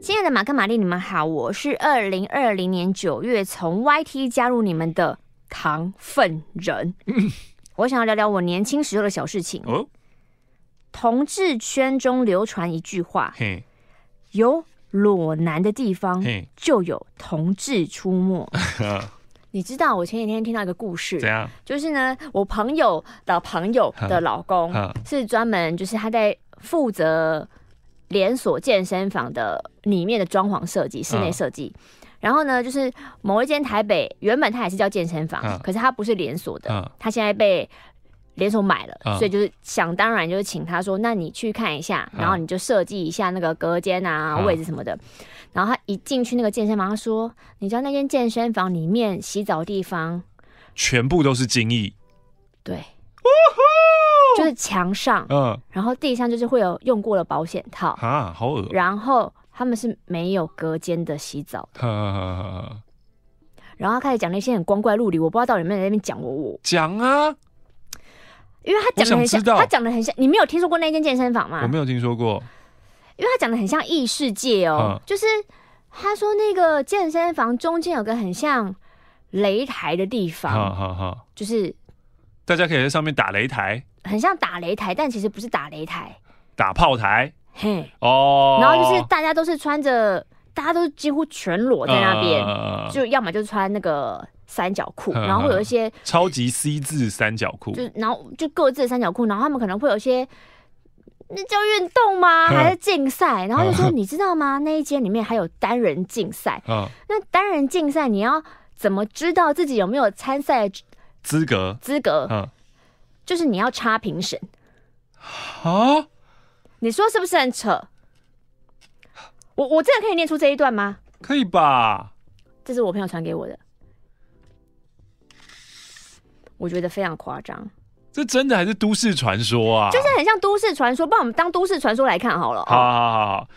亲爱的马克玛丽，你们好，我是二零二零年九月从 YT 加入你们的糖分人。我想要聊聊我年轻时候的小事情。哦，同志圈中流传一句话：有裸男的地方，就有同志出没。你知道，我前几天听到一个故事，怎样？就是呢，我朋友的朋友的老公是专门，就是他在负责连锁健身房的里面的装潢设计、室内设计。然后呢，就是某一间台北，原本它也是叫健身房，可是它不是连锁的，它现在被连锁买了，所以就是想当然就是请他说，那你去看一下，然后你就设计一下那个隔间啊、位置什么的。然后他一进去那个健身房，他说：“你知道那间健身房里面洗澡的地方全部都是精液，对，就是墙上，嗯，然后地上就是会有用过的保险套啊，好恶，然后。”他们是没有隔间的洗澡。的，然后他开始讲那些很光怪陆离，我不知道到底有没有在那边讲我我讲啊，因为他讲的很像，他讲的很像，你没有听说过那间健身房吗？我没有听说过，因为他讲的很像异世界哦，就是他说那个健身房中间有个很像擂台的地方，就是大家可以在上面打擂台，很像打擂台，但其实不是打擂台，打炮台。嘿。哦，然后就是大家都是穿着，大家都几乎全裸在那边，呃、就要么就穿那个三角裤，呃、然后会有一些超级 C 字三角裤，就然后就各自的三角裤，然后他们可能会有一些那叫运动吗？还是竞赛？然后就说你知道吗？那一间里面还有单人竞赛，呃、那单人竞赛你要怎么知道自己有没有参赛资格？资格，呃、就是你要插评审啊。你说是不是很扯？我我真的可以念出这一段吗？可以吧？这是我朋友传给我的，我觉得非常夸张。这真的还是都市传说啊？就是很像都市传说，不然我们当都市传说来看好了。好好好好，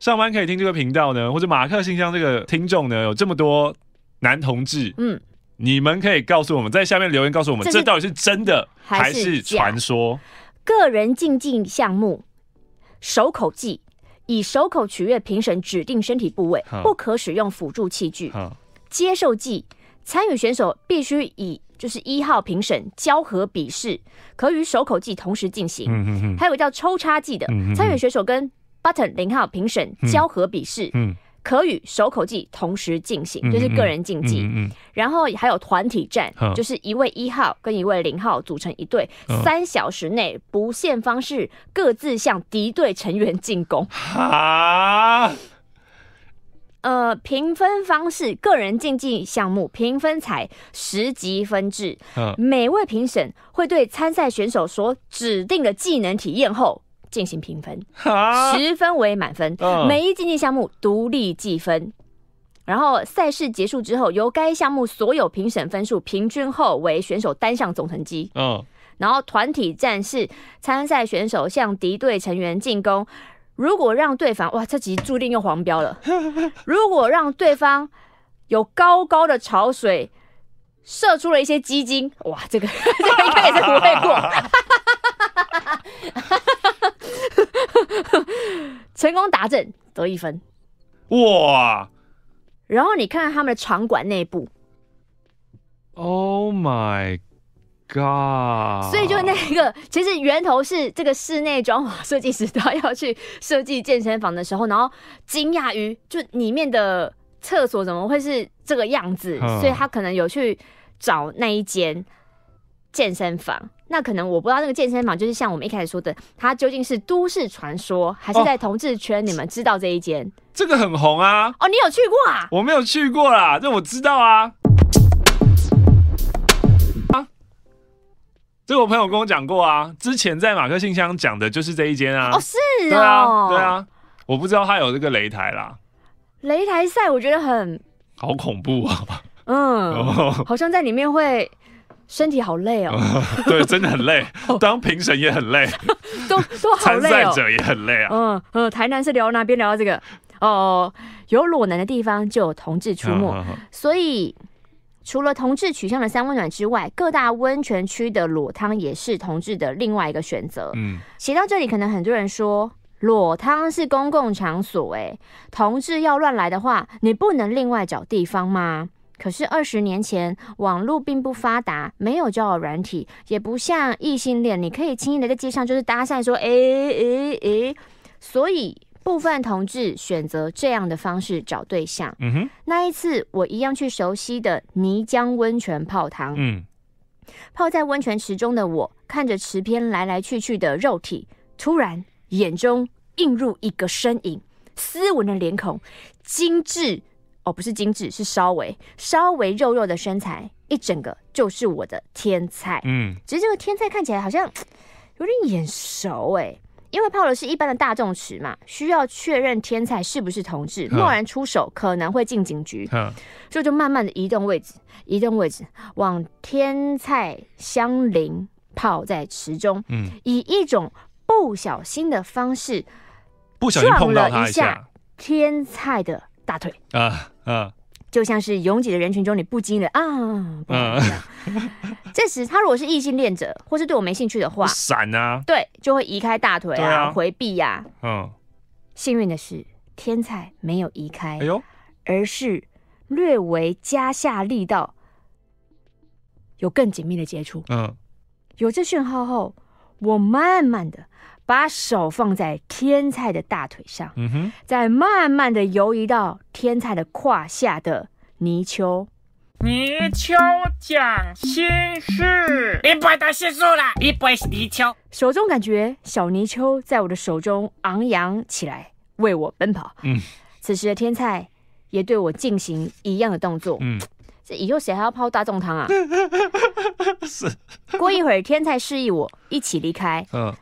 上班可以听这个频道呢，或者马克信箱这个听众呢，有这么多男同志，嗯，你们可以告诉我们，在下面留言告诉我们，这，这到底是真的还是传说？个人竞技项目，手口技，以手口取悦评审指定身体部位，不可使用辅助器具。接受技，参与选手必须以就是一号评审交合比试，可与手口技同时进行。还有个叫抽插技的，参与选手跟 button 零号评审交合比试。可与手口技同时进行，就是个人竞技。嗯嗯嗯、然后还有团体战，嗯、就是一位一号跟一位零号组成一队，嗯、三小时内不限方式各自向敌对成员进攻。啊，呃，评分方式，个人竞技项目评分采十级分制，嗯、每位评审会对参赛选手所指定的技能体验后。进行评分，十分为满分，每一竞技项目独立计分，然后赛事结束之后，由该项目所有评审分数平均后为选手单项总成绩。嗯，然后团体战是参赛选手向敌队成员进攻，如果让对方哇，这集注定又黄标了。如果让对方有高高的潮水射出了一些基金，哇，这个 这个应该也是不会过。成功达阵得一分，哇！然后你看看他们的场馆内部，Oh my God！所以就那个，其实源头是这个室内装潢设计师他要去设计健身房的时候，然后惊讶于就里面的厕所怎么会是这个样子，嗯、所以他可能有去找那一间健身房。那可能我不知道那个健身房就是像我们一开始说的，它究竟是都市传说，还是在同志圈？你们知道这一间？这个很红啊！哦，你有去过啊？我没有去过啦，这我知道啊。啊，这个我朋友跟我讲过啊，之前在马克信箱讲的就是这一间啊。哦，是哦，对啊，对啊，我不知道他有这个擂台啦。擂台赛我觉得很好恐怖啊。嗯，好像在里面会。身体好累哦，对，真的很累。当评审也很累，都都好累哦。参赛者也很累啊。嗯嗯，台南是聊到那边聊到这个哦，有裸男的地方就有同志出没，所以除了同志取向的三温暖之外，各大温泉区的裸汤也是同志的另外一个选择。嗯，写到这里，可能很多人说，裸汤是公共场所，哎，同志要乱来的话，你不能另外找地方吗？可是二十年前，网络并不发达，没有交友软体，也不像异性恋，你可以轻易的在街上就是搭讪说，哎哎哎，所以。部分同志选择这样的方式找对象。嗯哼，那一次我一样去熟悉的泥浆温泉泡汤。嗯，泡在温泉池中的我，看着池边来来去去的肉体，突然眼中映入一个身影，斯文的脸孔，精致哦，不是精致，是稍微稍微肉肉的身材，一整个就是我的天菜。嗯，只是这个天菜看起来好像有点眼熟哎。因为泡的是一般的大众池嘛，需要确认天菜是不是同志，贸然出手可能会进警局，所以就慢慢的移动位置，移动位置往天菜相邻，泡在池中，嗯，以一种不小心的方式，不小心碰了一下天菜的大腿，啊啊。就像是拥挤的人群中，你不经意的啊，嗯，这时他如果是异性恋者，或是对我没兴趣的话，闪啊，对，就会移开大腿啊，回避呀，嗯。幸运的是，天才没有移开，哎呦，而是略微加下力道，有更紧密的接触。嗯，有这讯号后，我慢慢的。把手放在天菜的大腿上，嗯哼，再慢慢的游移到天菜的胯下的泥鳅。泥鳅讲心事，你不会讲心事啦，你不会是泥鳅。手中感觉小泥鳅在我的手中昂扬起来，为我奔跑。嗯，此时的天菜也对我进行一样的动作。嗯，这以后谁还要泡大众汤啊？是。过一会儿，天菜示意我一起离开。嗯。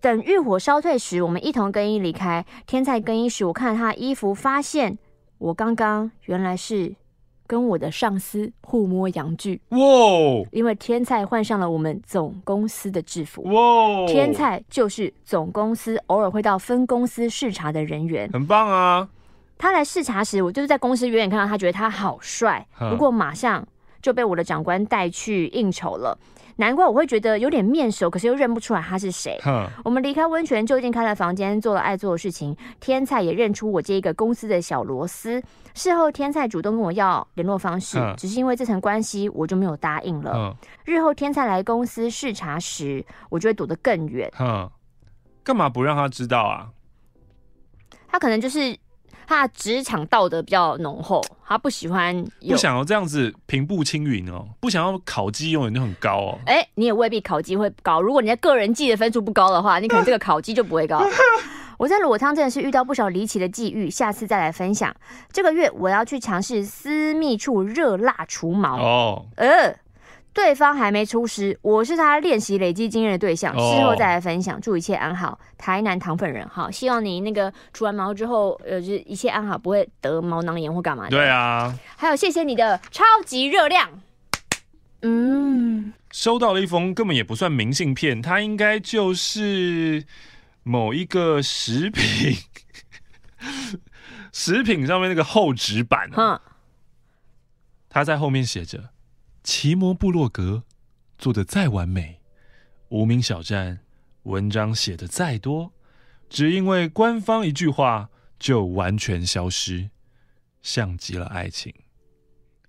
等浴火烧退时，我们一同更衣离开。天菜更衣时，我看了他的衣服，发现我刚刚原来是跟我的上司互摸阳具。哇！因为天菜换上了我们总公司的制服。哇！天菜就是总公司偶尔会到分公司视察的人员，很棒啊！他来视察时，我就是在公司远远看到他，觉得他好帅，不过马上就被我的长官带去应酬了。难怪我会觉得有点面熟，可是又认不出来他是谁。我们离开温泉，就近开了房间，做了爱做的事情。天菜也认出我这一个公司的小螺丝。事后，天菜主动跟我要联络方式只是因为这层关系，我就没有答应了。日后天菜来公司视察时，我就会躲得更远。干嘛不让他知道啊？他可能就是。他职场道德比较浓厚，他不喜欢，不想要这样子平步青云哦，不想要考绩永远都很高哦。哎、欸，你也未必考绩会高。如果你在个人技的分数不高的话，你可能这个考绩就不会高。我在裸汤真的是遇到不少离奇的际遇，下次再来分享。这个月我要去尝试私密处热辣除毛哦，呃。对方还没出师，我是他练习累积经验的对象，事后再来分享。祝一切安好，台南糖粉人好，希望你那个除完毛之后，呃，就是一切安好，不会得毛囊炎或干嘛的。对啊，还有谢谢你的超级热量。嗯，收到了一封根本也不算明信片，它应该就是某一个食品，食品上面那个厚纸板啊。他在后面写着。奇摩部落格做的再完美，无名小站文章写的再多，只因为官方一句话就完全消失，像极了爱情。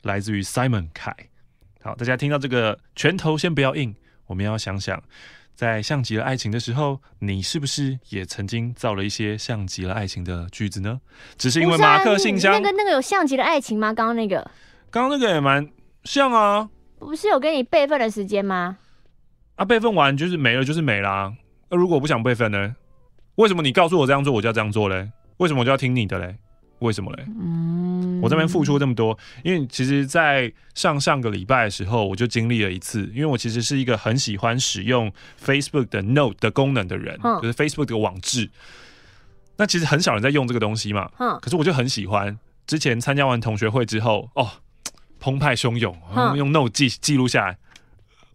来自于 Simon 凯。好，大家听到这个拳头先不要硬，我们要想想，在像极了爱情的时候，你是不是也曾经造了一些像极了爱情的句子呢？只是因为马克信箱，那个那个有像极了爱情吗？刚刚那个，刚刚那个也蛮。像啊，不是有给你备份的时间吗？啊，备份完就是没了，就是没啦。那如果我不想备份呢？为什么你告诉我这样做，我就要这样做嘞？为什么我就要听你的嘞？为什么嘞？嗯，我这边付出这么多，因为其实，在上上个礼拜的时候，我就经历了一次。因为我其实是一个很喜欢使用 Facebook 的 Note 的功能的人，嗯、就是 Facebook 的网志。那其实很少人在用这个东西嘛，嗯，可是我就很喜欢。之前参加完同学会之后，哦。澎湃汹涌，用 Note 记记录下来。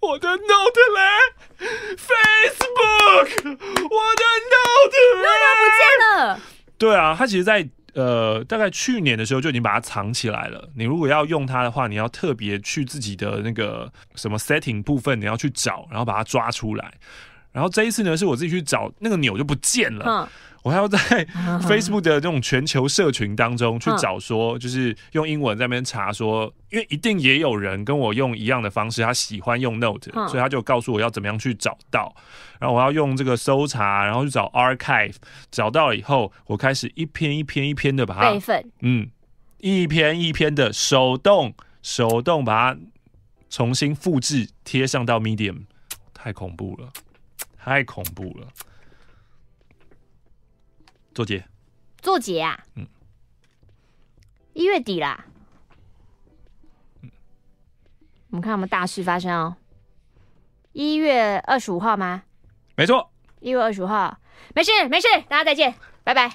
我的 Note 嘞，Facebook，我的 Note，Note 不见了。对啊，它其实，在呃，大概去年的时候就已经把它藏起来了。你如果要用它的话，你要特别去自己的那个什么 setting 部分，你要去找，然后把它抓出来。然后这一次呢，是我自己去找那个钮就不见了。嗯我还要在 Facebook 的这种全球社群当中去找，说就是用英文在那边查，说因为一定也有人跟我用一样的方式，他喜欢用 Note，所以他就告诉我要怎么样去找到。然后我要用这个搜查，然后去找 Archive，找到了以后，我开始一篇一篇一篇的把它备份，嗯，一篇一篇的手动手动把它重新复制贴上到 Medium，太恐怖了，太恐怖了。做结，做结啊！嗯，一月底啦。嗯，我们看有没有大事发生哦。一月二十五号吗？没错，一月二十五号。没事没事，大家再见，拜拜。